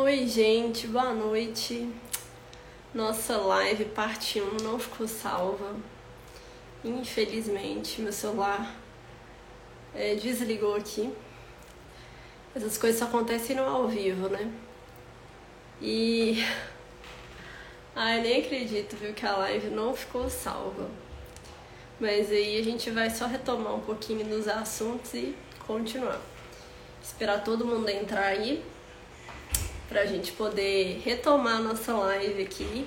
Oi, gente, boa noite. Nossa live parte 1 não ficou salva. Infelizmente, meu celular é, desligou aqui. Essas coisas só acontecem no ao vivo, né? E. Ai, nem acredito, viu, que a live não ficou salva. Mas aí a gente vai só retomar um pouquinho dos assuntos e continuar. Esperar todo mundo entrar aí pra gente poder retomar a nossa live aqui.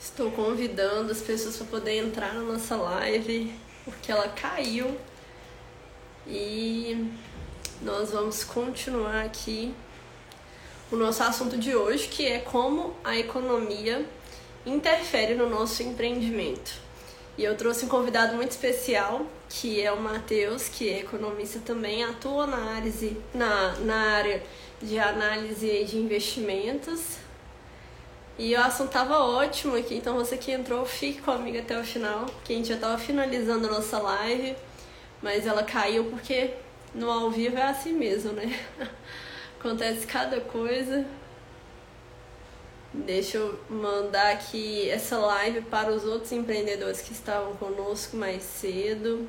Estou convidando as pessoas para poder entrar na nossa live, porque ela caiu. E nós vamos continuar aqui o nosso assunto de hoje, que é como a economia interfere no nosso empreendimento. E eu trouxe um convidado muito especial, que é o Matheus, que é economista também, atua na, análise, na, na área de análise de investimentos e o assunto tava ótimo aqui, então você que entrou, fique comigo até o final, que a gente já tava finalizando a nossa live, mas ela caiu porque no ao vivo é assim mesmo, né? Acontece cada coisa. Deixa eu mandar aqui essa live para os outros empreendedores que estavam conosco mais cedo.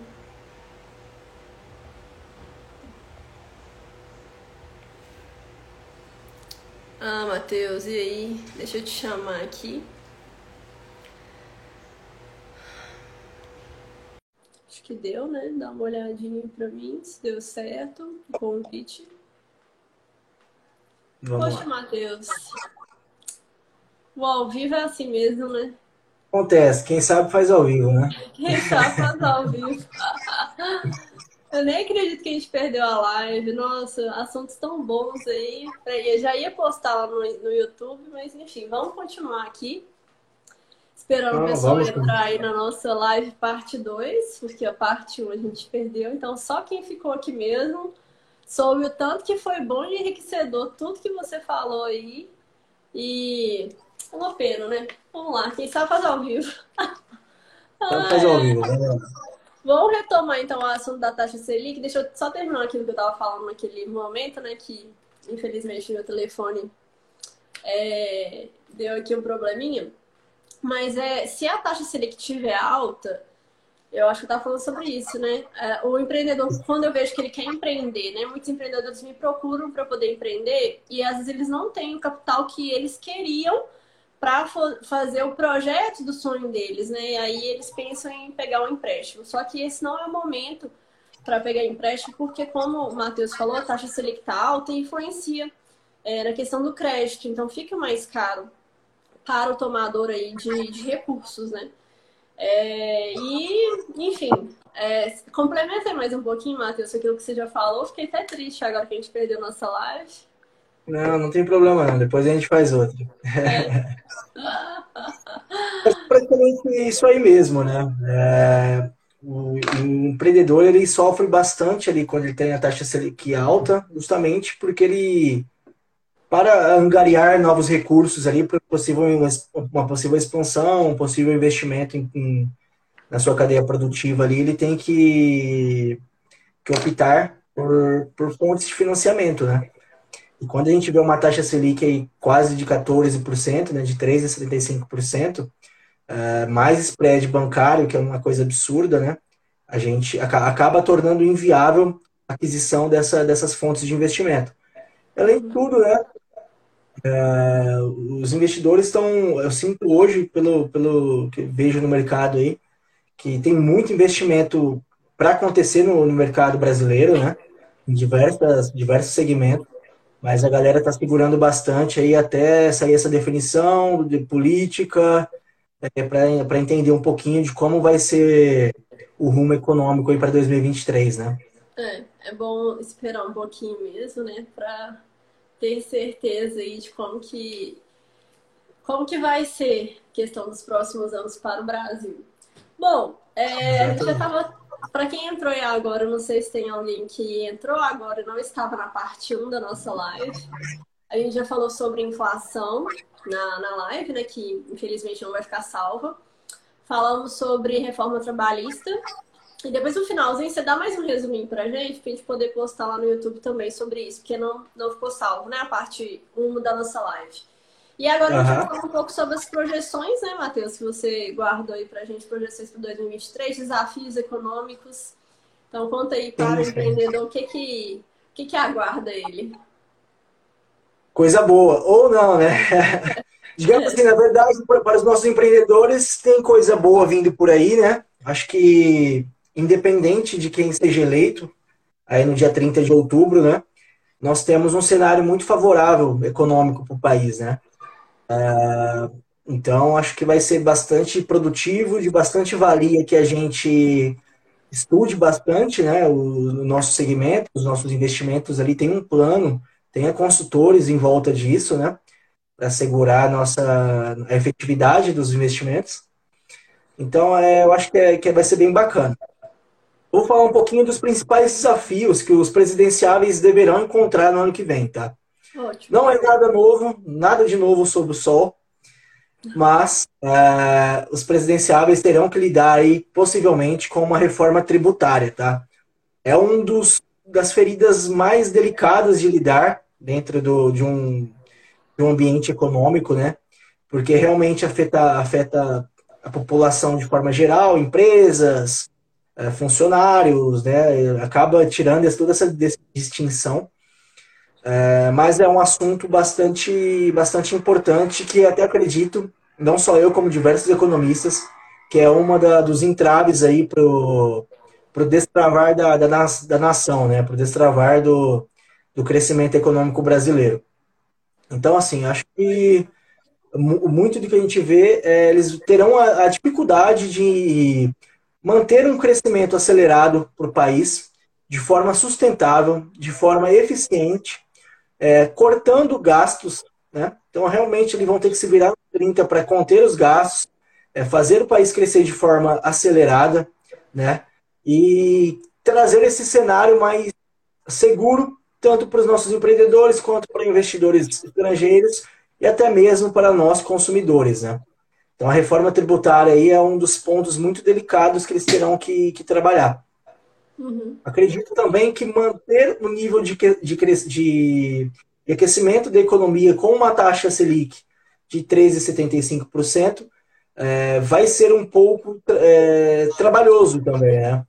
Ah, Matheus, e aí? Deixa eu te chamar aqui. Que deu, né? Dá uma olhadinha pra mim se deu certo o convite. Vamos Poxa, Matheus. O ao vivo é assim mesmo, né? Acontece, quem sabe faz ao vivo, né? Quem sabe faz ao vivo. Eu nem acredito que a gente perdeu a live. Nossa, assuntos tão bons aí. Eu já ia postar lá no, no YouTube, mas enfim, vamos continuar aqui. Esperando o pessoal entrar aí na nossa live parte 2, porque a parte 1 um a gente perdeu. Então, só quem ficou aqui mesmo soube o tanto que foi bom e enriquecedor tudo que você falou aí. E é uma pena, né? Vamos lá, quem sabe fazer ao vivo. Vamos fazer ao vivo, né? Vamos retomar então o assunto da taxa Selic. Deixa eu só terminar aquilo que eu estava falando naquele momento, né? Que infelizmente meu telefone é, deu aqui um probleminha. Mas é, se a taxa Selic estiver alta, eu acho que eu estava falando sobre isso, né? É, o empreendedor, quando eu vejo que ele quer empreender, né? Muitos empreendedores me procuram para poder empreender e às vezes eles não têm o capital que eles queriam para fazer o projeto do sonho deles, né? E aí eles pensam em pegar um empréstimo. Só que esse não é o momento para pegar empréstimo, porque como o Matheus falou, a taxa Selic está alta e influencia é, na questão do crédito. Então fica mais caro para o tomador aí de, de recursos, né? É, e, enfim, é, complementa mais um pouquinho, Matheus, aquilo que você já falou. Fiquei até triste agora que a gente perdeu nossa live. Não, não tem problema não. Depois a gente faz outra. É. é praticamente isso aí mesmo, né? É, o, o, empreendedor ele sofre bastante ali quando ele tem a taxa Selic alta, justamente porque ele para angariar novos recursos ali para possível uma possível expansão, um possível investimento em, em, na sua cadeia produtiva ali, ele tem que, que optar por, por fontes de financiamento, né? E quando a gente vê uma taxa Selic aí quase de 14%, né, de 3% a 75%, uh, mais spread bancário, que é uma coisa absurda, né, a gente acaba tornando inviável a aquisição dessa, dessas fontes de investimento. Além de tudo, né, uh, os investidores estão, eu sinto hoje, pelo, pelo que vejo no mercado aí, que tem muito investimento para acontecer no, no mercado brasileiro, né, em diversas, diversos segmentos, mas a galera está segurando bastante aí até sair essa definição de política, é, para entender um pouquinho de como vai ser o rumo econômico aí para 2023, né? É, é bom esperar um pouquinho mesmo, né, para ter certeza aí de como que como que vai ser a questão dos próximos anos para o Brasil. Bom, é, a gente já estava para quem entrou aí agora, não sei se tem alguém que entrou agora e não estava na parte 1 da nossa live. A gente já falou sobre inflação na, na live, né? Que infelizmente não vai ficar salva. Falamos sobre reforma trabalhista. E depois no finalzinho você dá mais um resuminho pra gente, pra gente poder postar lá no YouTube também sobre isso, porque não, não ficou salvo, né? A parte 1 da nossa live. E agora uhum. a gente vai falar um pouco sobre as projeções, né, Matheus? Que você guardou aí pra gente, projeções para 2023, desafios econômicos. Então conta aí para o empreendedor o que que, o que que aguarda ele. Coisa boa, ou não, né? Digamos assim, na verdade, para os nossos empreendedores, tem coisa boa vindo por aí, né? Acho que, independente de quem seja eleito, aí no dia 30 de outubro, né? Nós temos um cenário muito favorável econômico para o país, né? É, então, acho que vai ser bastante produtivo, de bastante valia que a gente estude bastante né, o, o nosso segmento, os nossos investimentos ali. Tem um plano, tem consultores em volta disso, né? Para assegurar a nossa a efetividade dos investimentos. Então, é, eu acho que, é, que vai ser bem bacana. Vou falar um pouquinho dos principais desafios que os presidenciáveis deverão encontrar no ano que vem, tá? Ótimo. Não é nada novo, nada de novo sob o sol, mas é, os presidenciáveis terão que lidar aí, possivelmente, com uma reforma tributária, tá? É um dos das feridas mais delicadas de lidar dentro do, de, um, de um ambiente econômico, né? Porque realmente afeta, afeta a população de forma geral, empresas, funcionários, né? Acaba tirando toda essa distinção. É, mas é um assunto bastante, bastante importante que até acredito, não só eu, como diversos economistas, que é uma da, dos entraves aí para o destravar da, da, da nação, né? para o destravar do, do crescimento econômico brasileiro. Então, assim, acho que muito do que a gente vê, é, eles terão a, a dificuldade de manter um crescimento acelerado para o país de forma sustentável, de forma eficiente, é, cortando gastos, né? Então, realmente, eles vão ter que se virar no 30 para conter os gastos, é, fazer o país crescer de forma acelerada, né? E trazer esse cenário mais seguro, tanto para os nossos empreendedores, quanto para investidores estrangeiros e até mesmo para nós consumidores, né? Então, a reforma tributária aí é um dos pontos muito delicados que eles terão que, que trabalhar. Uhum. Acredito também que manter o nível de, de, de aquecimento da economia com uma taxa Selic de 13,75% é, vai ser um pouco é, trabalhoso também. Né?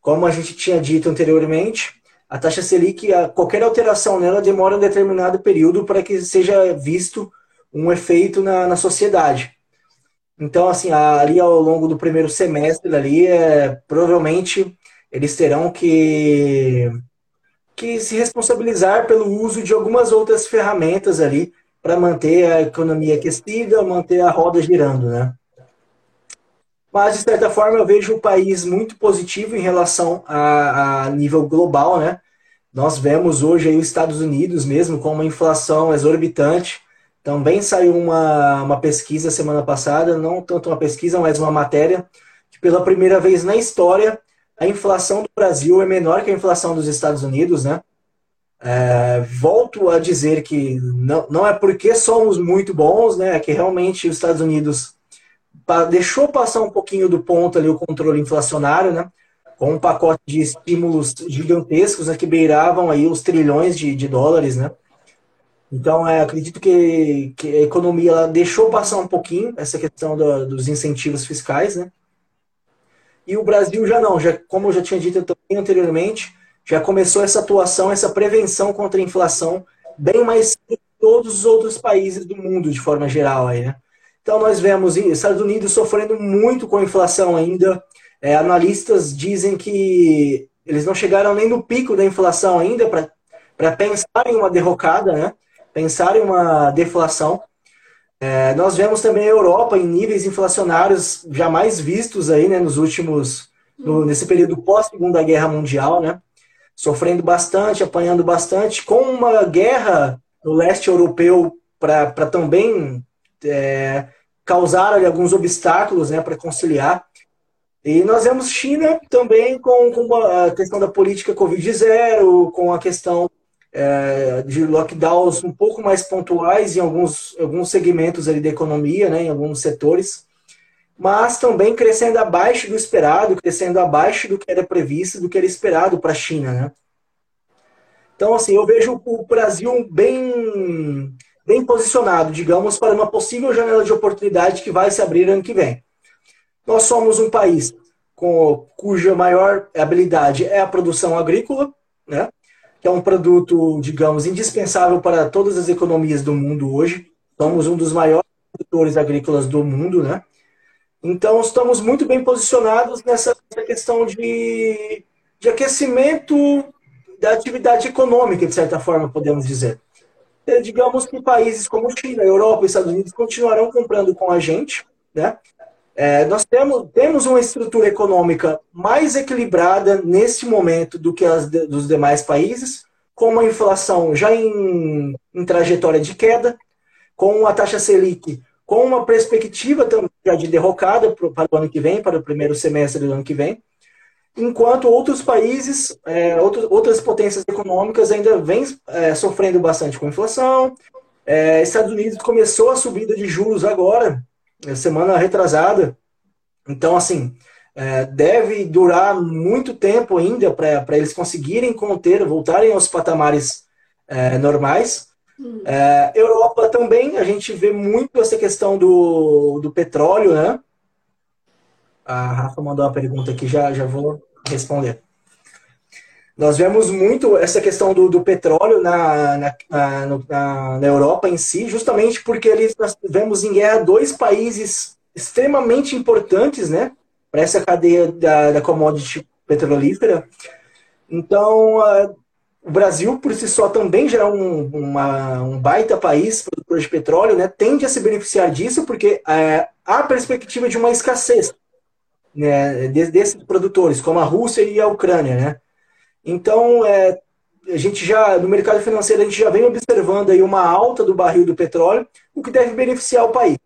Como a gente tinha dito anteriormente, a taxa Selic, a, qualquer alteração nela demora um determinado período para que seja visto um efeito na, na sociedade. Então, assim, ali ao longo do primeiro semestre, ali, é, provavelmente eles terão que, que se responsabilizar pelo uso de algumas outras ferramentas ali para manter a economia aquecida, manter a roda girando, né? Mas, de certa forma, eu vejo o país muito positivo em relação a, a nível global, né? Nós vemos hoje aí os Estados Unidos mesmo com uma inflação exorbitante. Também saiu uma, uma pesquisa semana passada, não tanto uma pesquisa, mas uma matéria, que pela primeira vez na história a inflação do Brasil é menor que a inflação dos Estados Unidos, né? É, volto a dizer que não, não é porque somos muito bons, né? É que realmente os Estados Unidos deixou passar um pouquinho do ponto ali o controle inflacionário, né? Com um pacote de estímulos gigantescos né, que beiravam aí os trilhões de, de dólares, né? Então, é, acredito que, que a economia deixou passar um pouquinho essa questão do, dos incentivos fiscais, né? E o Brasil já não, já, como eu já tinha dito também anteriormente, já começou essa atuação, essa prevenção contra a inflação bem mais que todos os outros países do mundo, de forma geral. Aí, né? Então, nós vemos Estados Unidos sofrendo muito com a inflação ainda. É, analistas dizem que eles não chegaram nem no pico da inflação ainda para pensar em uma derrocada, né? Pensar em uma deflação. É, nós vemos também a Europa em níveis inflacionários jamais vistos aí, né, nos últimos, no, nesse período pós Segunda Guerra Mundial, né, sofrendo bastante, apanhando bastante, com uma guerra no leste europeu para também é, causar ali, alguns obstáculos, né, para conciliar. E nós vemos China também com, com a questão da política Covid-0, com a questão é, de lockdowns um pouco mais pontuais em alguns, alguns segmentos ali da economia, né, em alguns setores, mas também crescendo abaixo do esperado, crescendo abaixo do que era previsto, do que era esperado para a China. Né? Então, assim, eu vejo o Brasil bem, bem posicionado, digamos, para uma possível janela de oportunidade que vai se abrir ano que vem. Nós somos um país com, cuja maior habilidade é a produção agrícola, né? Que é um produto, digamos, indispensável para todas as economias do mundo hoje. Somos um dos maiores produtores agrícolas do mundo, né? Então, estamos muito bem posicionados nessa questão de, de aquecimento da atividade econômica, de certa forma, podemos dizer. E, digamos que países como China, Europa e Estados Unidos continuarão comprando com a gente, né? É, nós temos, temos uma estrutura econômica mais equilibrada nesse momento do que as de, dos demais países, com uma inflação já em, em trajetória de queda, com a taxa Selic com uma perspectiva também de derrocada para o ano que vem, para o primeiro semestre do ano que vem, enquanto outros países, é, outros, outras potências econômicas ainda vêm é, sofrendo bastante com inflação. É, Estados Unidos começou a subida de juros agora, semana retrasada. Então, assim, é, deve durar muito tempo ainda para eles conseguirem conter, voltarem aos patamares é, normais. Hum. É, Europa também, a gente vê muito essa questão do, do petróleo, né? A Rafa mandou uma pergunta aqui, já, já vou responder. Nós vemos muito essa questão do, do petróleo na, na, na, na, Europa em si, justamente porque eles, nós vemos em guerra dois países extremamente importantes, né, para essa cadeia da, da commodity petrolífera. Então, a, o Brasil, por si só, também já é um, uma, um baita país produtor de petróleo, né, tende a se beneficiar disso, porque é, há perspectiva de uma escassez né, desses produtores, como a Rússia e a Ucrânia, né? Então, é, a gente já, no mercado financeiro, a gente já vem observando aí uma alta do barril do petróleo, o que deve beneficiar o país.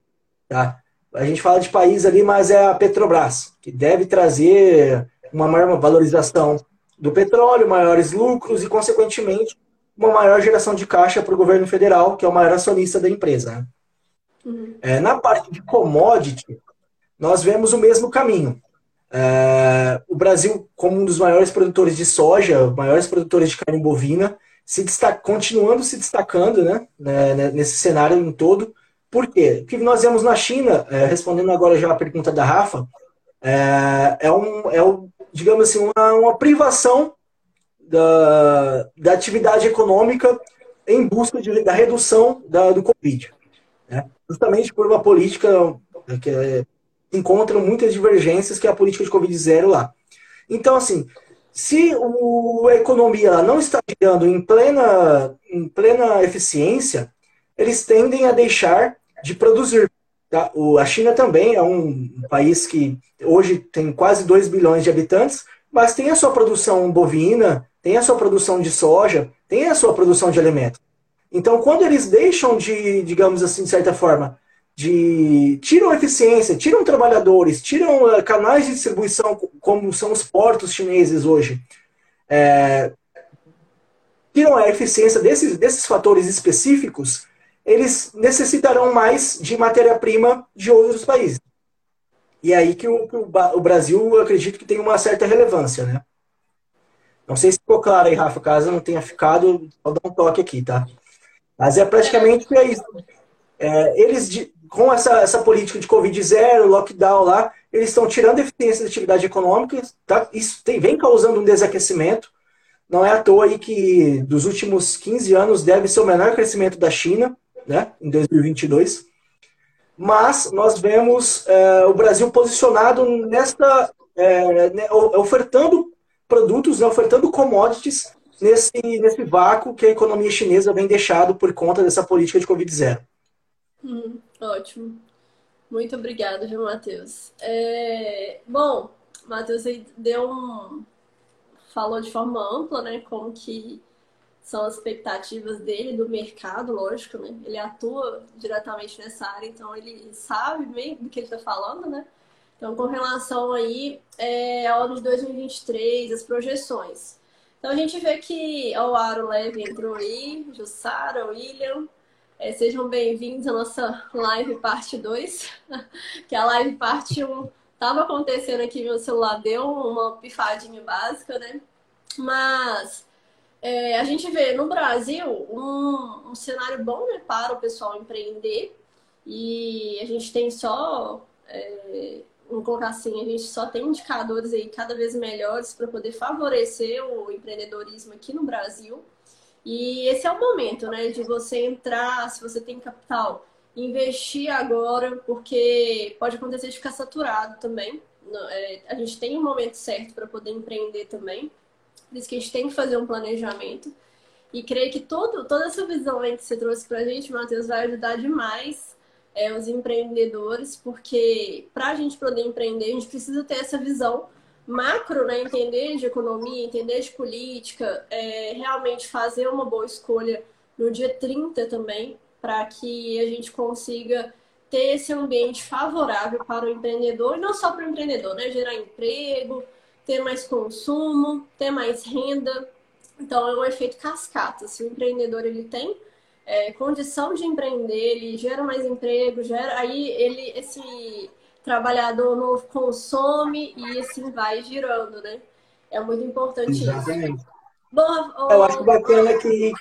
Tá? A gente fala de país ali, mas é a Petrobras, que deve trazer uma maior valorização do petróleo, maiores lucros e, consequentemente, uma maior geração de caixa para o governo federal, que é o maior acionista da empresa. Né? Uhum. É, na parte de commodity, nós vemos o mesmo caminho. Uh, o Brasil, como um dos maiores produtores de soja, maiores produtores de carne bovina, se destaca, continuando se destacando né, né, né, nesse cenário em todo. Por quê? O que nós vemos na China, é, respondendo agora já a pergunta da Rafa, é, é, um, é um, digamos assim, uma, uma privação da, da atividade econômica em busca de, da redução da, do Covid. Né? Justamente por uma política que é encontram muitas divergências, que é a política de Covid zero lá. Então, assim, se o, a economia não está girando em plena, em plena eficiência, eles tendem a deixar de produzir. Tá? O, a China também é um país que hoje tem quase 2 bilhões de habitantes, mas tem a sua produção bovina, tem a sua produção de soja, tem a sua produção de alimentos. Então, quando eles deixam de, digamos assim, de certa forma, de tiram eficiência, tiram trabalhadores, tiram uh, canais de distribuição como são os portos chineses hoje, é, tiram a eficiência desses, desses fatores específicos, eles necessitarão mais de matéria-prima de outros países. E é aí que o, o, Brasil, acredito que tem uma certa relevância, né? Não sei se ficou claro aí, Rafa, caso não tenha ficado, vou dar um toque aqui, tá? Mas é praticamente é isso. É, eles, com essa, essa política de Covid zero, lockdown lá, eles estão tirando eficiência da atividade econômica, tá? isso tem, vem causando um desaquecimento. Não é à toa aí que dos últimos 15 anos deve ser o menor crescimento da China, né, em 2022. Mas nós vemos é, o Brasil posicionado nesta, é, né, ofertando produtos, né, ofertando commodities nesse, nesse vácuo que a economia chinesa vem deixado por conta dessa política de Covid zero. Hum. Ótimo. Muito obrigada, viu, Matheus? É... Bom, Matheus aí deu um. falou de forma ampla, né? Como que são as expectativas dele, do mercado, lógico, né? Ele atua diretamente nessa área, então ele sabe bem do que ele está falando, né? Então, com relação aí é, ao ano de 2023, as projeções. Então, a gente vê que o Aro Leve entrou aí, Jussara, William, é, sejam bem-vindos à nossa live parte 2, que a live parte 1 estava acontecendo aqui, meu celular deu uma pifadinha básica, né? Mas é, a gente vê no Brasil um, um cenário bom né, para o pessoal empreender e a gente tem só, é, vamos colocar assim, a gente só tem indicadores aí cada vez melhores para poder favorecer o empreendedorismo aqui no Brasil. E esse é o momento, né, de você entrar, se você tem capital, investir agora, porque pode acontecer de ficar saturado também. É, a gente tem um momento certo para poder empreender também. Por isso que a gente tem que fazer um planejamento. E creio que todo, toda essa visão aí que você trouxe para a gente, Matheus, vai ajudar demais é, os empreendedores, porque para a gente poder empreender, a gente precisa ter essa visão macro, né? entender de economia, entender de política, é, realmente fazer uma boa escolha no dia 30 também, para que a gente consiga ter esse ambiente favorável para o empreendedor, e não só para o empreendedor, né? Gerar emprego, ter mais consumo, ter mais renda. Então é um efeito cascata. Se o empreendedor ele tem é, condição de empreender, ele gera mais emprego, gera aí ele esse trabalhador novo consome e assim vai girando, né? É muito importante Exatamente. isso. Bom, Eu acho bacana que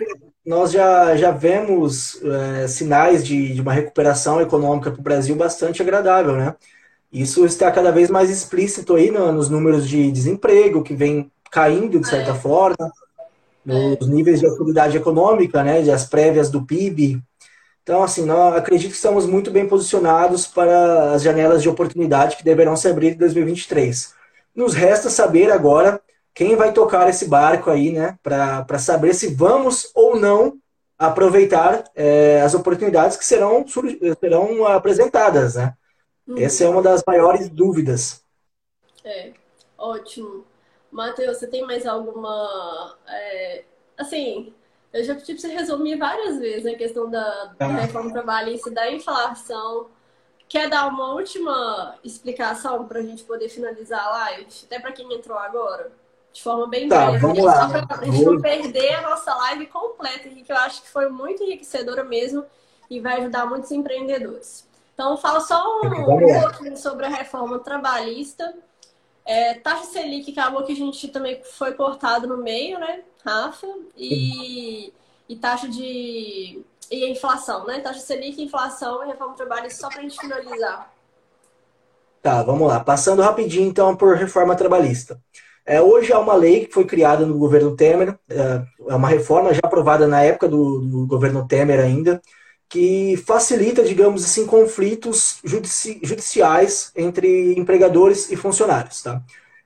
nós já, já vemos é, sinais de, de uma recuperação econômica para o Brasil bastante agradável, né? Isso está cada vez mais explícito aí no, nos números de desemprego, que vem caindo de certa é. forma, nos é. níveis de atividade econômica, né, as prévias do PIB. Então, assim, nós acredito que estamos muito bem posicionados para as janelas de oportunidade que deverão se abrir em 2023. Nos resta saber agora quem vai tocar esse barco aí, né, para saber se vamos ou não aproveitar é, as oportunidades que serão, serão apresentadas, né? Uhum. Essa é uma das maiores dúvidas. É, ótimo. Matheus, você tem mais alguma. É, assim, eu já pedi para você resumir várias vezes a questão da, da reforma trabalhista, da inflação. Quer dar uma última explicação para a gente poder finalizar a live? Até para quem entrou agora? De forma bem tá, breve. Vamos lá. Só para a gente não perder a nossa live completa, que eu acho que foi muito enriquecedora mesmo e vai ajudar muitos empreendedores. Então, fala só um, um pouquinho sobre a reforma trabalhista. É, taxa Selic, que acabou que a gente também foi cortado no meio, né, Rafa? E, e taxa de. E inflação, né? Taxa Selic, inflação e reforma trabalhista, só para a gente finalizar. Tá, vamos lá. Passando rapidinho, então, por reforma trabalhista. É, hoje há uma lei que foi criada no governo Temer, é, é uma reforma já aprovada na época do, do governo Temer ainda, que facilita, digamos assim, conflitos judici judiciais entre empregadores e funcionários. Tá?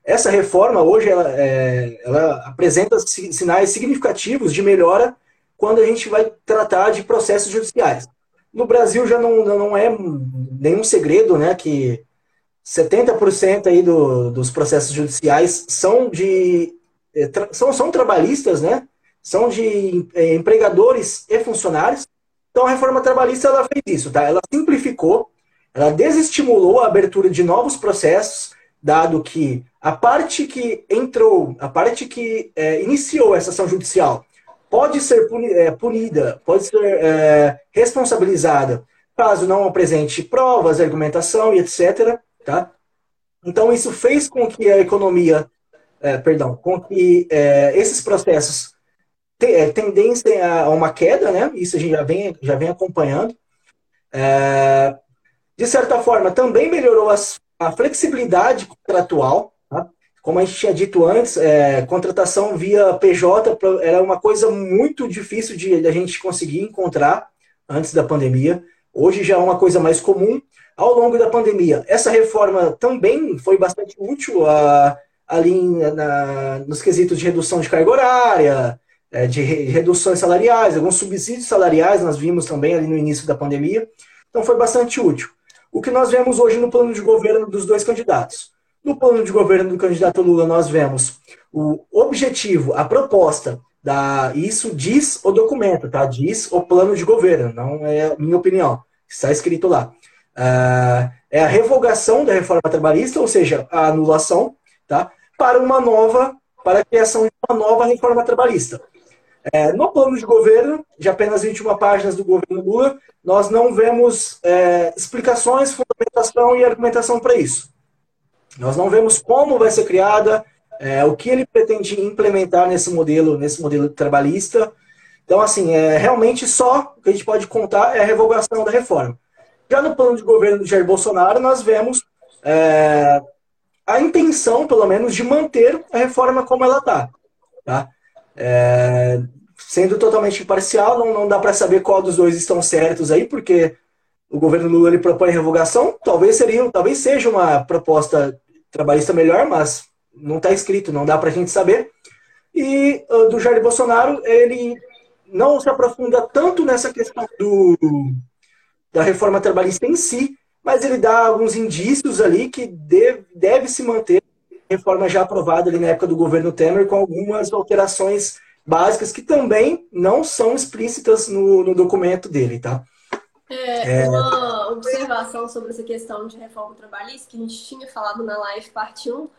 Essa reforma hoje ela, é, ela apresenta sinais significativos de melhora quando a gente vai tratar de processos judiciais. No Brasil já não, não é nenhum segredo né, que 70% aí do, dos processos judiciais são de é, são, são trabalhistas, né? São de é, empregadores e funcionários. Então a reforma trabalhista ela fez isso, tá? Ela simplificou, ela desestimulou a abertura de novos processos, dado que a parte que entrou, a parte que é, iniciou essa ação judicial, pode ser é, punida, pode ser é, responsabilizada caso não apresente provas, argumentação e etc. Tá? Então isso fez com que a economia, é, perdão, com que é, esses processos é, tendência a uma queda, né? Isso a gente já vem, já vem acompanhando. De certa forma, também melhorou as, a flexibilidade contratual. Como a gente tinha dito antes, é, contratação via PJ era uma coisa muito difícil de, de a gente conseguir encontrar antes da pandemia. Hoje já é uma coisa mais comum. Ao longo da pandemia, essa reforma também foi bastante útil a, ali na, nos quesitos de redução de carga horária, é, de reduções salariais, alguns subsídios salariais nós vimos também ali no início da pandemia. Então foi bastante útil. O que nós vemos hoje no plano de governo dos dois candidatos? No plano de governo do candidato Lula, nós vemos o objetivo, a proposta da. Isso diz o documento, tá? Diz o plano de governo, não é minha opinião. Está escrito lá. Uh, é a revogação da reforma trabalhista, ou seja, a anulação, tá? para uma nova, para a criação de uma nova reforma trabalhista. É, no plano de governo, de apenas 21 páginas do governo Lula, nós não vemos é, explicações, fundamentação e argumentação para isso. Nós não vemos como vai ser criada, é, o que ele pretende implementar nesse modelo, nesse modelo trabalhista. Então, assim, é, realmente só o que a gente pode contar é a revogação da reforma. Já no plano de governo do Jair Bolsonaro, nós vemos é, a intenção, pelo menos, de manter a reforma como ela está. Tá? É, sendo totalmente imparcial, não, não dá para saber qual dos dois estão certos aí, porque o governo Lula ele propõe revogação, talvez seria, talvez seja uma proposta trabalhista melhor, mas não está escrito, não dá para a gente saber. E uh, do Jair Bolsonaro, ele não se aprofunda tanto nessa questão do, da reforma trabalhista em si, mas ele dá alguns indícios ali que deve, deve se manter a reforma já aprovada ali na época do governo Temer, com algumas alterações básicas que também não são explícitas no, no documento dele, tá? É, uma observação sobre essa questão de reforma trabalhista que a gente tinha falado na live parte 1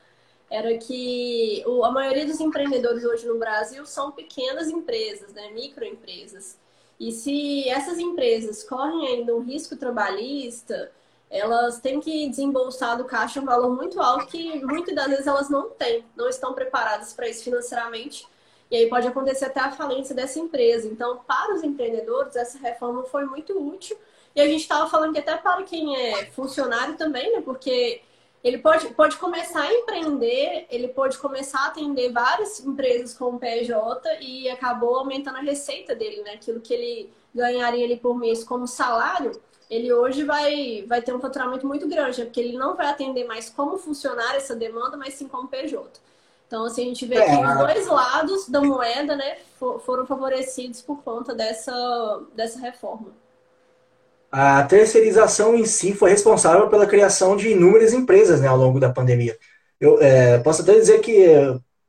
era que a maioria dos empreendedores hoje no Brasil são pequenas empresas, né, microempresas. E se essas empresas correm ainda um risco trabalhista, elas têm que desembolsar do caixa um valor muito alto que muitas das vezes elas não têm, não estão preparadas para isso financeiramente. E aí pode acontecer até a falência dessa empresa. Então, para os empreendedores, essa reforma foi muito útil. E a gente estava falando que até para quem é funcionário também, né? Porque ele pode, pode começar a empreender, ele pode começar a atender várias empresas com PJ e acabou aumentando a receita dele, né? Aquilo que ele ganharia ali por mês como salário, ele hoje vai, vai ter um faturamento muito grande, né? porque ele não vai atender mais como funcionário essa demanda, mas sim como PJ. Então, assim, a gente vê é. que os dois lados da moeda, né, foram favorecidos por conta dessa, dessa reforma. A terceirização em si foi responsável pela criação de inúmeras empresas né, ao longo da pandemia. Eu é, posso até dizer que,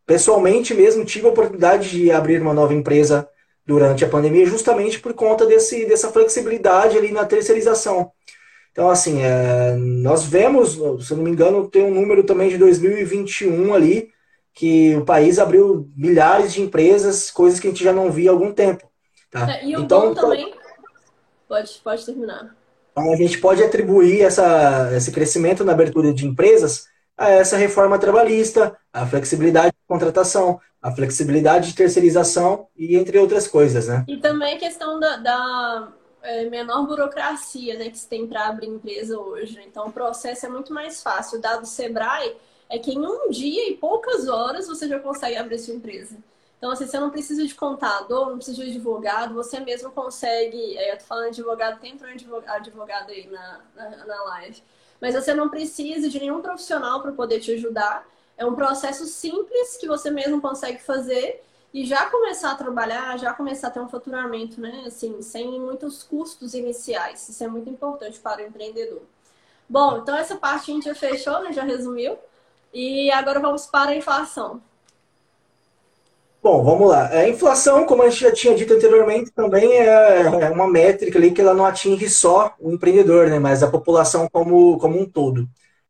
pessoalmente mesmo, tive a oportunidade de abrir uma nova empresa durante a pandemia, justamente por conta desse, dessa flexibilidade ali na terceirização. Então, assim, é, nós vemos, se eu não me engano, tem um número também de 2021 ali, que o país abriu milhares de empresas, coisas que a gente já não via há algum tempo. Tá? É, e o então, bom também Pode, pode terminar. Então, a gente pode atribuir essa, esse crescimento na abertura de empresas a essa reforma trabalhista, a flexibilidade de contratação, a flexibilidade de terceirização e entre outras coisas, né? E também a questão da, da é, menor burocracia né, que se tem para abrir empresa hoje. Então, o processo é muito mais fácil. O dado Sebrae é que em um dia e poucas horas você já consegue abrir sua empresa. Então, assim, você não precisa de contador, não precisa de advogado, você mesmo consegue. É, eu tô falando de advogado, tem um advogado aí na, na, na live. Mas você não precisa de nenhum profissional para poder te ajudar. É um processo simples que você mesmo consegue fazer e já começar a trabalhar, já começar a ter um faturamento, né? Assim, sem muitos custos iniciais. Isso é muito importante para o empreendedor. Bom, então essa parte a gente já fechou, né? Já resumiu. E agora vamos para a inflação. Bom, vamos lá. A inflação, como a gente já tinha dito anteriormente, também é, é uma métrica ali que ela não atinge só o empreendedor, né, mas a população como, como um todo.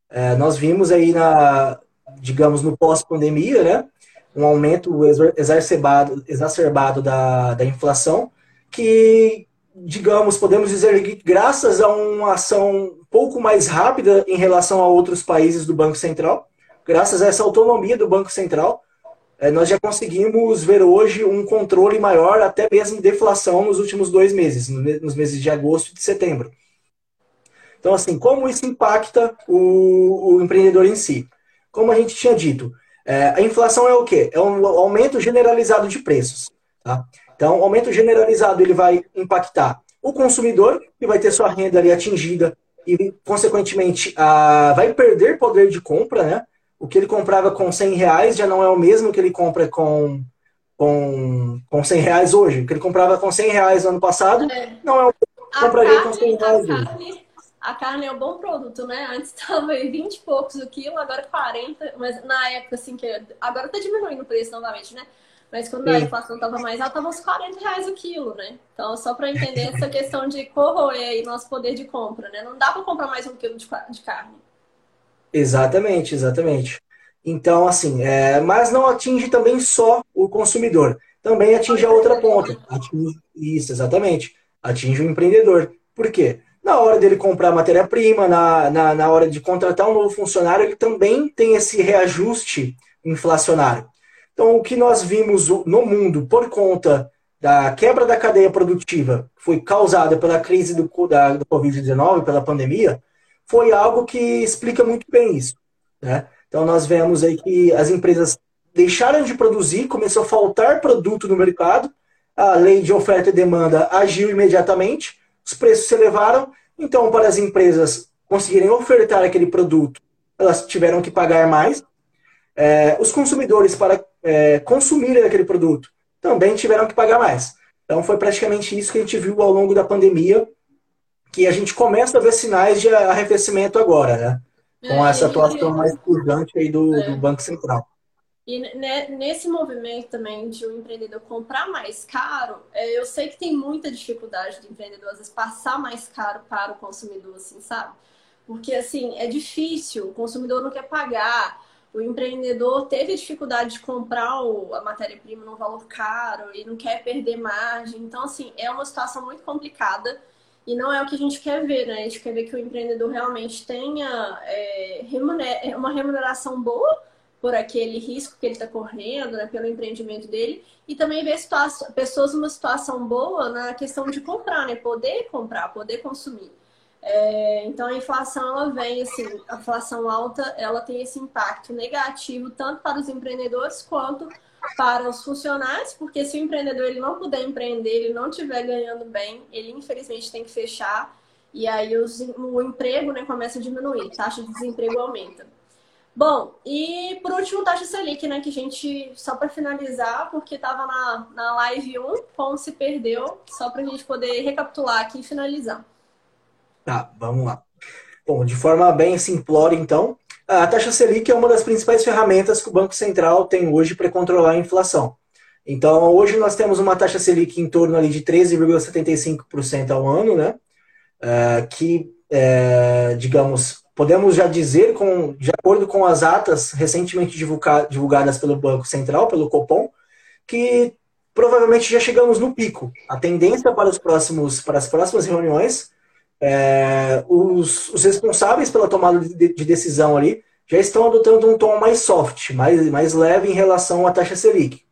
É, nós vimos aí na, digamos, no pós-pandemia, né, um aumento exacerbado, exacerbado da, da inflação, que, digamos, podemos dizer que graças a uma ação um pouco mais rápida em relação a outros países do Banco Central, graças a essa autonomia do Banco Central, nós já conseguimos ver hoje um controle maior, até mesmo deflação, nos últimos dois meses, nos meses de agosto e de setembro. Então, assim, como isso impacta o, o empreendedor em si? Como a gente tinha dito, é, a inflação é o quê? É um aumento generalizado de preços. Tá? Então, o aumento generalizado ele vai impactar o consumidor, que vai ter sua renda ali atingida e, consequentemente, a, vai perder poder de compra, né? O que ele comprava com 100 reais já não é o mesmo que ele compra com, com, com 100 reais hoje. O que ele comprava com 100 reais no ano passado é. não é o que ele compraria com 100 reais a carne, a carne é um bom produto, né? Antes estava 20 e poucos o quilo, agora 40. Mas na época, assim, que agora está diminuindo o preço novamente, né? Mas quando a inflação estava mais alta, estava uns 40 reais o quilo, né? Então, só para entender essa questão de corroer aí nosso poder de compra, né? Não dá para comprar mais um quilo de, de carne. Exatamente, exatamente. Então, assim, é, mas não atinge também só o consumidor, também atinge a outra ponta. Atinge, isso, exatamente. Atinge o empreendedor. Por quê? Na hora dele comprar matéria-prima, na, na, na hora de contratar um novo funcionário, ele também tem esse reajuste inflacionário. Então, o que nós vimos no mundo por conta da quebra da cadeia produtiva, que foi causada pela crise do, do Covid-19, pela pandemia, foi algo que explica muito bem isso. Né? Então, nós vemos aí que as empresas deixaram de produzir, começou a faltar produto no mercado, a lei de oferta e demanda agiu imediatamente, os preços se elevaram, então, para as empresas conseguirem ofertar aquele produto, elas tiveram que pagar mais. É, os consumidores, para é, consumirem aquele produto, também tiveram que pagar mais. Então foi praticamente isso que a gente viu ao longo da pandemia, que a gente começa a ver sinais de arrefecimento agora, né? Com é, essa atuação mais pujante aí do, é. do Banco Central. E nesse movimento também de um empreendedor comprar mais caro, é, eu sei que tem muita dificuldade do empreendedor, às vezes, passar mais caro para o consumidor, assim, sabe? Porque, assim, é difícil, o consumidor não quer pagar, o empreendedor teve dificuldade de comprar a matéria-prima num valor caro e não quer perder margem. Então, assim, é uma situação muito complicada e não é o que a gente quer ver, né? A gente quer ver que o empreendedor realmente tenha é, uma remuneração boa por aquele risco que ele está correndo, né, pelo empreendimento dele, e também ver pessoas numa situação boa na questão de comprar, né? Poder comprar, poder consumir. É, então a inflação ela vem assim, a inflação alta ela tem esse impacto negativo tanto para os empreendedores quanto os funcionários, porque se o empreendedor ele não puder empreender, ele não estiver ganhando bem, ele infelizmente tem que fechar e aí os, o emprego né, começa a diminuir, taxa de desemprego aumenta. Bom, e por último, taxa Selic, né? Que a gente, só para finalizar, porque estava na, na live 1, como se perdeu, só para a gente poder recapitular aqui e finalizar. Tá, vamos lá. Bom, de forma bem simplória, então, a taxa Selic é uma das principais ferramentas que o Banco Central tem hoje para controlar a inflação. Então, hoje nós temos uma taxa Selic em torno ali de 13,75% ao ano, né? Uh, que, é, digamos, podemos já dizer, com, de acordo com as atas recentemente divulga, divulgadas pelo Banco Central, pelo Copom, que provavelmente já chegamos no pico. A tendência para, os próximos, para as próximas reuniões é, os, os, responsáveis pela tomada de, de, decisão ali já estão adotando um tom mais soft, mais, mais leve em relação à taxa Selic.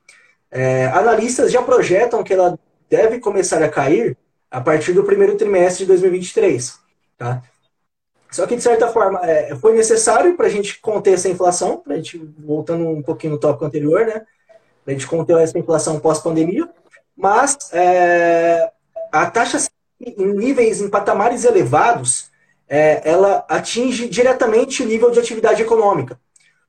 É, analistas já projetam que ela deve começar a cair a partir do primeiro trimestre de 2023. Tá? Só que, de certa forma, é, foi necessário para a gente conter essa inflação, para a gente, voltando um pouquinho no tópico anterior, né? Para a gente conter essa inflação pós-pandemia, mas é, a taxa em níveis, em patamares elevados, é, ela atinge diretamente o nível de atividade econômica.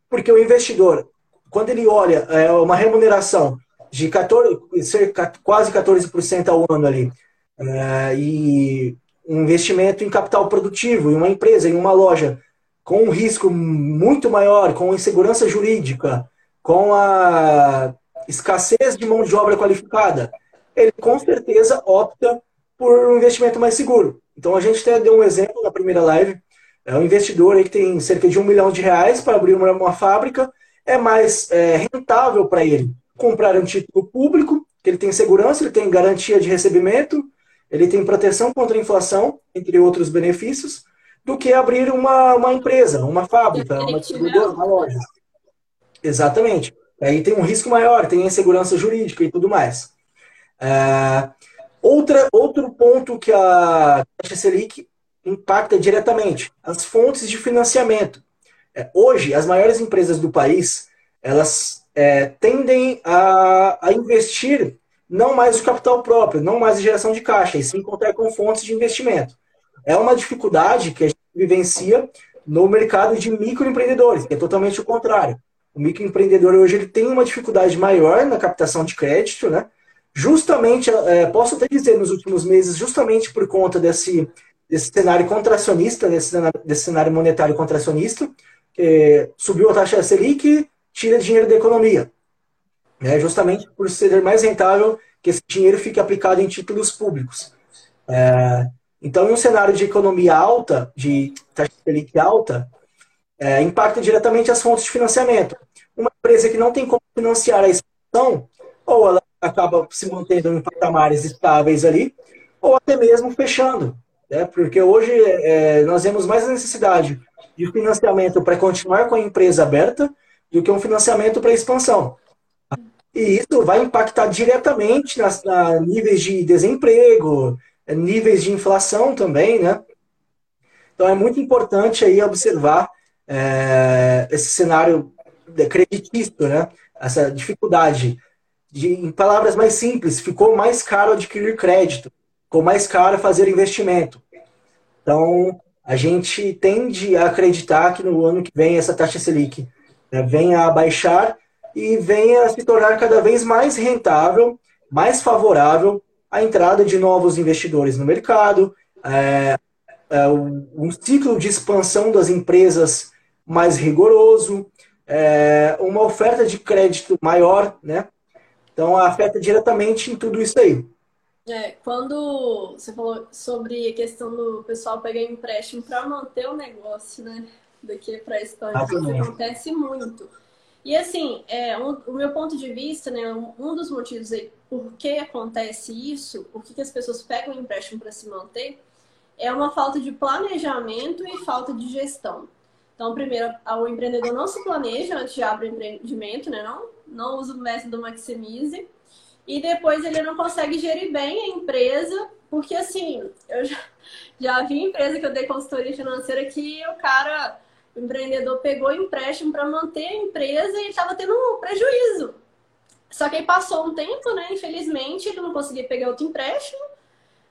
Porque o investidor, quando ele olha é, uma remuneração de 14, cerca, quase 14% ao ano ali, é, e um investimento em capital produtivo, em uma empresa, em uma loja, com um risco muito maior, com insegurança jurídica, com a escassez de mão de obra qualificada, ele com certeza opta por um investimento mais seguro. Então a gente até deu um exemplo na primeira live. É um investidor aí que tem cerca de um milhão de reais para abrir uma, uma fábrica. É mais é, rentável para ele comprar um título público, que ele tem segurança, ele tem garantia de recebimento, ele tem proteção contra a inflação, entre outros benefícios, do que abrir uma, uma empresa, uma fábrica, uma distribuidora, uma loja. Exatamente. Aí tem um risco maior, tem insegurança jurídica e tudo mais. É, Outra, outro ponto que a taxa Selic impacta diretamente, as fontes de financiamento. É, hoje, as maiores empresas do país, elas é, tendem a, a, investir não mais o capital próprio, não mais a geração de caixa, e sim contar com fontes de investimento. É uma dificuldade que a gente vivencia no mercado de microempreendedores, que é totalmente o contrário. O microempreendedor hoje ele tem uma dificuldade maior na captação de crédito, né? Justamente, é, posso até dizer, nos últimos meses, justamente por conta desse, desse cenário contracionista, desse cenário, desse cenário monetário contracionista, que subiu a taxa Selic, tira dinheiro da economia. né, justamente por ser mais rentável que esse dinheiro fique aplicado em títulos públicos. É, então, em um cenário de economia alta, de taxa Selic alta, é, impacta diretamente as fontes de financiamento. Uma empresa que não tem como financiar a expansão, ou ela acaba se mantendo em patamares estáveis ali, ou até mesmo fechando. Né? Porque hoje é, nós temos mais necessidade de financiamento para continuar com a empresa aberta do que um financiamento para expansão. E isso vai impactar diretamente nas, na níveis de desemprego, níveis de inflação também, né? Então é muito importante aí observar é, esse cenário creditício, né? Essa dificuldade. De, em palavras mais simples, ficou mais caro adquirir crédito, ficou mais caro fazer investimento. Então, a gente tende a acreditar que no ano que vem essa taxa Selic né, venha a baixar e venha a se tornar cada vez mais rentável, mais favorável à entrada de novos investidores no mercado, é, é, um ciclo de expansão das empresas mais rigoroso, é, uma oferta de crédito maior, né? Então afeta diretamente em tudo isso aí. É, quando você falou sobre a questão do pessoal pegar empréstimo para manter o negócio, né? Do que para expandir, isso acontece muito. E assim, é, um, o meu ponto de vista, né, um, um dos motivos aí por que acontece isso, por que, que as pessoas pegam empréstimo para se manter, é uma falta de planejamento e falta de gestão. Então, primeiro, o empreendedor não se planeja antes de abrir o empreendimento, né? Não, não usa o método Maximize. E depois ele não consegue gerir bem a empresa, porque assim, eu já, já vi empresa que eu dei consultoria financeira que o cara, o empreendedor pegou empréstimo para manter a empresa e estava tendo um prejuízo. Só que aí passou um tempo, né? Infelizmente, ele não conseguia pegar outro empréstimo,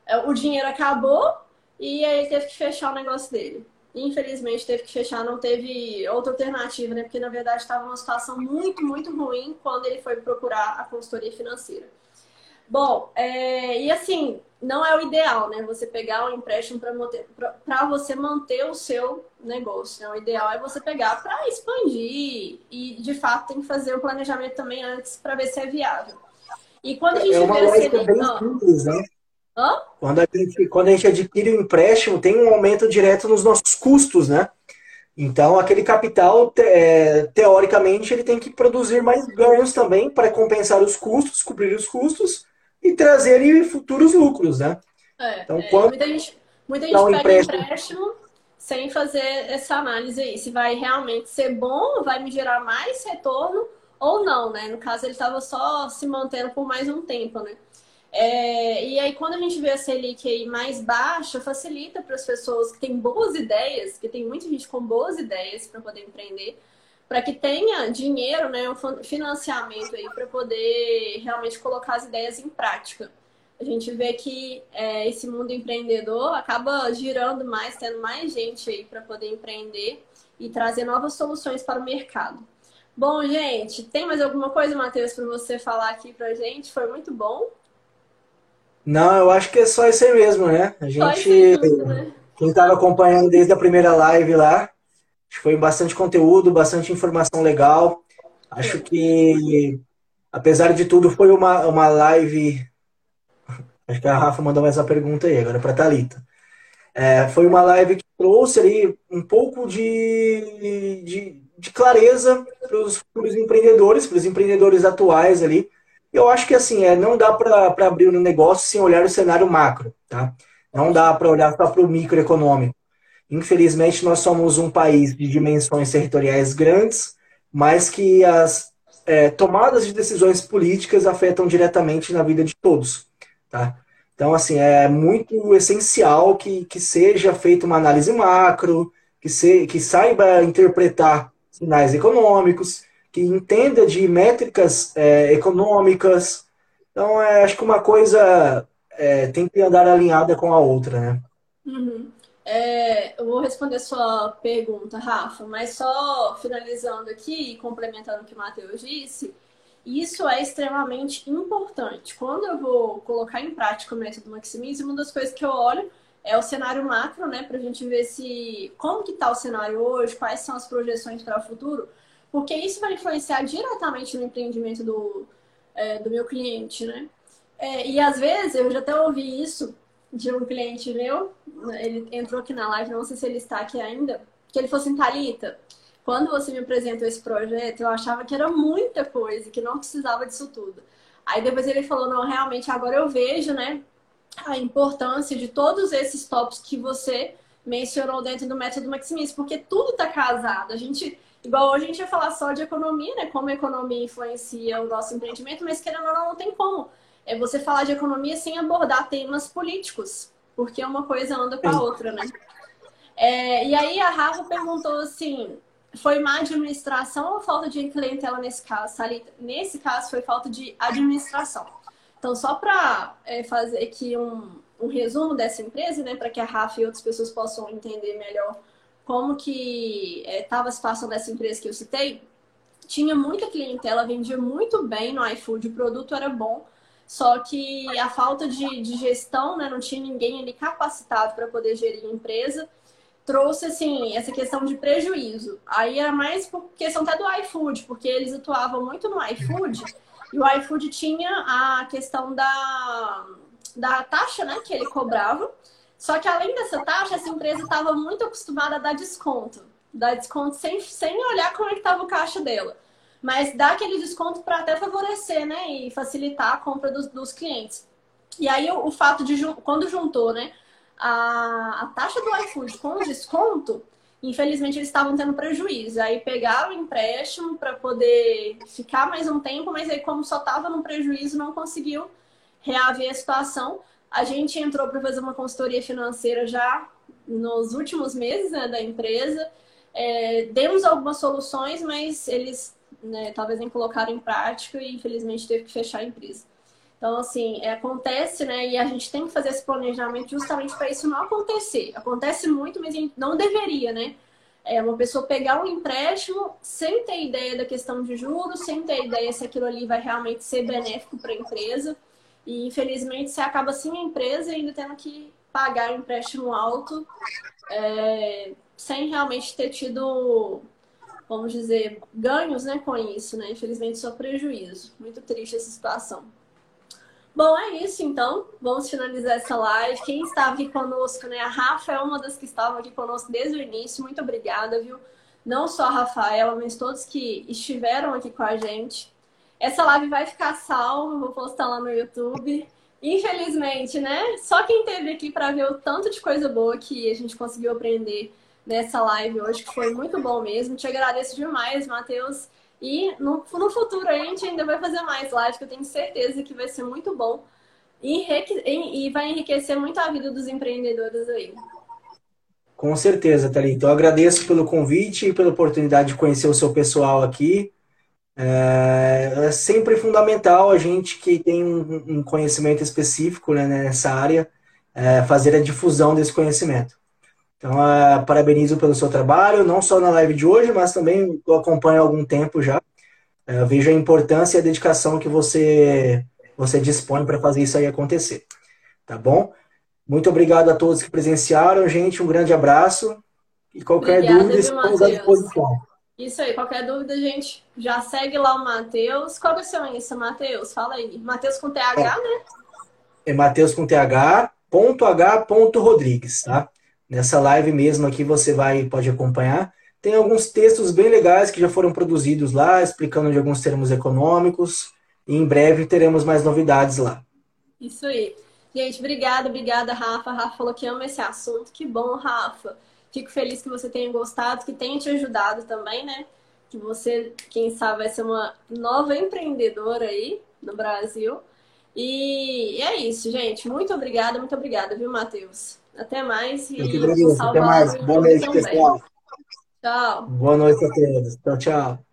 é, o dinheiro acabou e aí ele teve que fechar o negócio dele infelizmente teve que fechar, não teve outra alternativa, né? Porque na verdade estava numa situação muito, muito ruim quando ele foi procurar a consultoria financeira. Bom, é, e assim, não é o ideal, né? Você pegar um empréstimo para você manter o seu negócio. Né? O ideal é você pegar para expandir e, de fato, tem que fazer o planejamento também antes para ver se é viável. E quando a gente é uma vê se ele... bem simples, né? Hã? Quando a, gente, quando a gente adquire um empréstimo, tem um aumento direto nos nossos custos, né? Então, aquele capital, é, teoricamente, ele tem que produzir mais ganhos também para compensar os custos, cobrir os custos e trazer futuros lucros, né? É, então, é, quando muita gente, muita gente pega empréstimo... empréstimo sem fazer essa análise aí, se vai realmente ser bom, vai me gerar mais retorno ou não, né? No caso, ele estava só se mantendo por mais um tempo, né? É, e aí, quando a gente vê a Selic aí mais baixa, facilita para as pessoas que têm boas ideias, que tem muita gente com boas ideias para poder empreender, para que tenha dinheiro, né, um financiamento aí para poder realmente colocar as ideias em prática. A gente vê que é, esse mundo empreendedor acaba girando mais, tendo mais gente aí para poder empreender e trazer novas soluções para o mercado. Bom, gente, tem mais alguma coisa, Matheus, para você falar aqui para gente? Foi muito bom. Não, eu acho que é só isso aí mesmo, né? A gente, né? quem estava acompanhando desde a primeira live lá, foi bastante conteúdo, bastante informação legal. Acho que, apesar de tudo, foi uma, uma live. Acho que a Rafa mandou mais uma pergunta aí, agora para a Thalita. É, foi uma live que trouxe ali um pouco de, de, de clareza para os empreendedores, para os empreendedores atuais ali, eu acho que assim, é, não dá para abrir um negócio sem olhar o cenário macro, tá? Não dá para olhar só para o microeconômico. Infelizmente, nós somos um país de dimensões territoriais grandes, mas que as é, tomadas de decisões políticas afetam diretamente na vida de todos, tá? Então, assim, é muito essencial que, que seja feita uma análise macro, que, se, que saiba interpretar sinais econômicos, que entenda de métricas é, econômicas. Então, é, acho que uma coisa é, tem que andar alinhada com a outra, né? Uhum. É, eu vou responder a sua pergunta, Rafa, mas só finalizando aqui e complementando o que o Matheus disse, isso é extremamente importante. Quando eu vou colocar em prática o método Maximize, uma das coisas que eu olho é o cenário macro, né, para a gente ver se como que está o cenário hoje, quais são as projeções para o futuro, porque isso vai influenciar diretamente no empreendimento do, é, do meu cliente, né? É, e às vezes, eu já até ouvi isso de um cliente meu, ele entrou aqui na live, não sei se ele está aqui ainda, que ele falou assim, Thalita, quando você me apresentou esse projeto, eu achava que era muita coisa, que não precisava disso tudo. Aí depois ele falou, não, realmente agora eu vejo, né, a importância de todos esses tópicos que você mencionou dentro do método Maximis, porque tudo está casado. A gente, igual hoje a gente ia falar só de economia, né, como a economia influencia o nosso empreendimento, mas querendo ou não, não tem como é você falar de economia sem abordar temas políticos, porque uma coisa anda com a outra, né? É, e aí a Rafa perguntou assim, foi má administração ou falta de clientela nesse caso? Salita? Nesse caso foi falta de administração. Então, só para é, fazer aqui um, um resumo dessa empresa, né, para que a Rafa e outras pessoas possam entender melhor como que estava é, a situação dessa empresa que eu citei, tinha muita clientela, vendia muito bem no iFood, o produto era bom, só que a falta de, de gestão, né, não tinha ninguém ali capacitado para poder gerir a empresa, trouxe assim essa questão de prejuízo. Aí era mais por questão até do iFood, porque eles atuavam muito no iFood e o iFood tinha a questão da, da taxa, né, que ele cobrava. Só que além dessa taxa, essa empresa estava muito acostumada a dar desconto, dar desconto sem, sem olhar como é que estava o caixa dela mas dá aquele desconto para até favorecer, né, e facilitar a compra dos, dos clientes. E aí o, o, fato de quando juntou, né, a, a taxa do iFood com o desconto, infelizmente eles estavam tendo prejuízo. Aí pegaram o empréstimo para poder ficar mais um tempo, mas aí como só estava no prejuízo, não conseguiu reaver a situação. A gente entrou para fazer uma consultoria financeira já nos últimos meses né, da empresa. É, demos algumas soluções, mas eles né, talvez nem colocaram em prática e infelizmente teve que fechar a empresa. Então, assim, é, acontece, né? E a gente tem que fazer esse planejamento justamente para isso não acontecer. Acontece muito, mas não deveria, né? É uma pessoa pegar um empréstimo sem ter ideia da questão de juros, sem ter ideia se aquilo ali vai realmente ser benéfico para a empresa. E infelizmente você acaba assim a empresa ainda tendo que pagar um empréstimo alto é, sem realmente ter tido vamos dizer, ganhos né, com isso, né? Infelizmente, só prejuízo. Muito triste essa situação. Bom, é isso então. Vamos finalizar essa live. Quem estava aqui conosco, né? A Rafa é uma das que estavam aqui conosco desde o início. Muito obrigada, viu? Não só a Rafaela, mas todos que estiveram aqui com a gente. Essa live vai ficar salva, vou postar lá no YouTube. Infelizmente, né? Só quem esteve aqui para ver o tanto de coisa boa que a gente conseguiu aprender nessa live hoje, que foi muito bom mesmo. Te agradeço demais, Matheus. E no, no futuro a gente ainda vai fazer mais lives, que eu tenho certeza que vai ser muito bom e, e vai enriquecer muito a vida dos empreendedores aí. Com certeza, Thalita. Eu agradeço pelo convite e pela oportunidade de conhecer o seu pessoal aqui. É, é sempre fundamental a gente que tem um, um conhecimento específico né, nessa área é, fazer a difusão desse conhecimento. Então, uh, parabenizo pelo seu trabalho, não só na live de hoje, mas também eu acompanho há algum tempo já. Uh, vejo a importância e a dedicação que você, você dispõe para fazer isso aí acontecer. Tá bom? Muito obrigado a todos que presenciaram, gente. Um grande abraço. E qualquer Obrigada, dúvida, estamos à disposição. Isso aí, qualquer dúvida, gente, já segue lá o Matheus. Qual é o seu Insta, Matheus? Fala aí. Matheus com TH, é. né? É Matheus com TH, ponto H, ponto Rodrigues, tá? Nessa live mesmo aqui você vai pode acompanhar. Tem alguns textos bem legais que já foram produzidos lá, explicando de alguns termos econômicos. E em breve teremos mais novidades lá. Isso aí. Gente, obrigada, obrigada, Rafa. A Rafa falou que ama esse assunto. Que bom, Rafa. Fico feliz que você tenha gostado, que tenha te ajudado também, né? Que você, quem sabe, vai ser uma nova empreendedora aí no Brasil. E é isso, gente. Muito obrigada, muito obrigada, viu, Matheus? Até mais. E. Até mais. Boa noite, pessoal. Tchau. Boa noite a todos. Tchau, tchau.